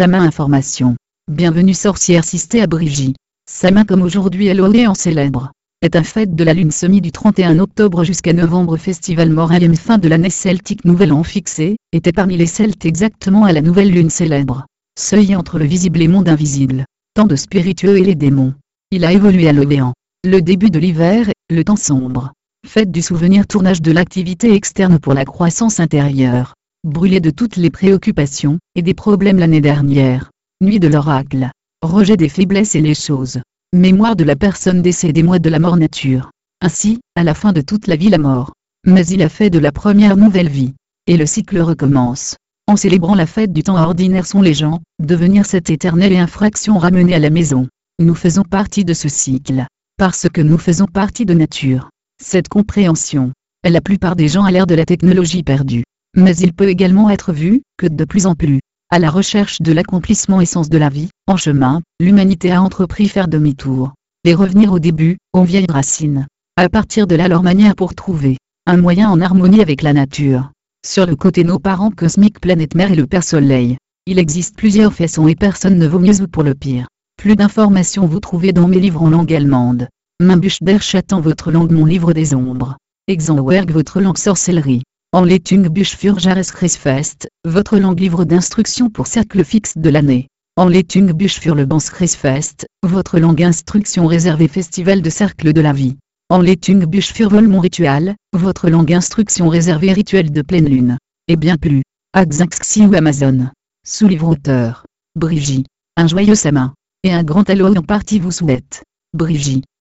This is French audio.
Sama Information. Bienvenue sorcière sistée à Brigitte. Sama comme aujourd'hui est en célèbre. Est un fête de la lune semi du 31 octobre jusqu'à novembre festival moraïen fin de l'année celtique nouvel an fixé, était parmi les Celtes exactement à la nouvelle lune célèbre. Seuil entre le visible et monde invisible. Temps de spiritueux et les démons. Il a évolué à l'Odéan. Le début de l'hiver, le temps sombre. Fête du souvenir tournage de l'activité externe pour la croissance intérieure brûlé de toutes les préoccupations et des problèmes l'année dernière. Nuit de l'oracle. Rejet des faiblesses et les choses. Mémoire de la personne décédée mois de la mort nature. Ainsi, à la fin de toute la vie la mort. Mais il a fait de la première nouvelle vie. Et le cycle recommence. En célébrant la fête du temps ordinaire sont les gens, devenir cette éternelle infraction ramenée à la maison. Nous faisons partie de ce cycle. Parce que nous faisons partie de nature. Cette compréhension. La plupart des gens à l'ère de la technologie perdue mais il peut également être vu, que de plus en plus, à la recherche de l'accomplissement essence de la vie, en chemin, l'humanité a entrepris faire demi-tour, et revenir au début, aux vieilles racines, à partir de là leur manière pour trouver, un moyen en harmonie avec la nature. Sur le côté nos parents cosmiques planète mère et le Père Soleil, il existe plusieurs façons et personne ne vaut mieux ou pour le pire. Plus d'informations vous trouvez dans mes livres en langue allemande. Mimbush der votre langue mon livre des ombres. Exenwerg votre langue sorcellerie. En Letungbüch für Jahreskriegsfest, votre langue livre d'instruction pour cercle fixe de l'année. En Letungbüch für le Banskrisfest, votre langue instruction réservée festival de cercle de la vie. En Letungbüch für Volmont rituel, votre langue instruction réservée rituel de pleine lune. Et bien plus. Axaxi ou Amazon. Sous-livre auteur. Brigitte. Un joyeux samin. Et un grand halo en partie vous souhaite. Brigitte.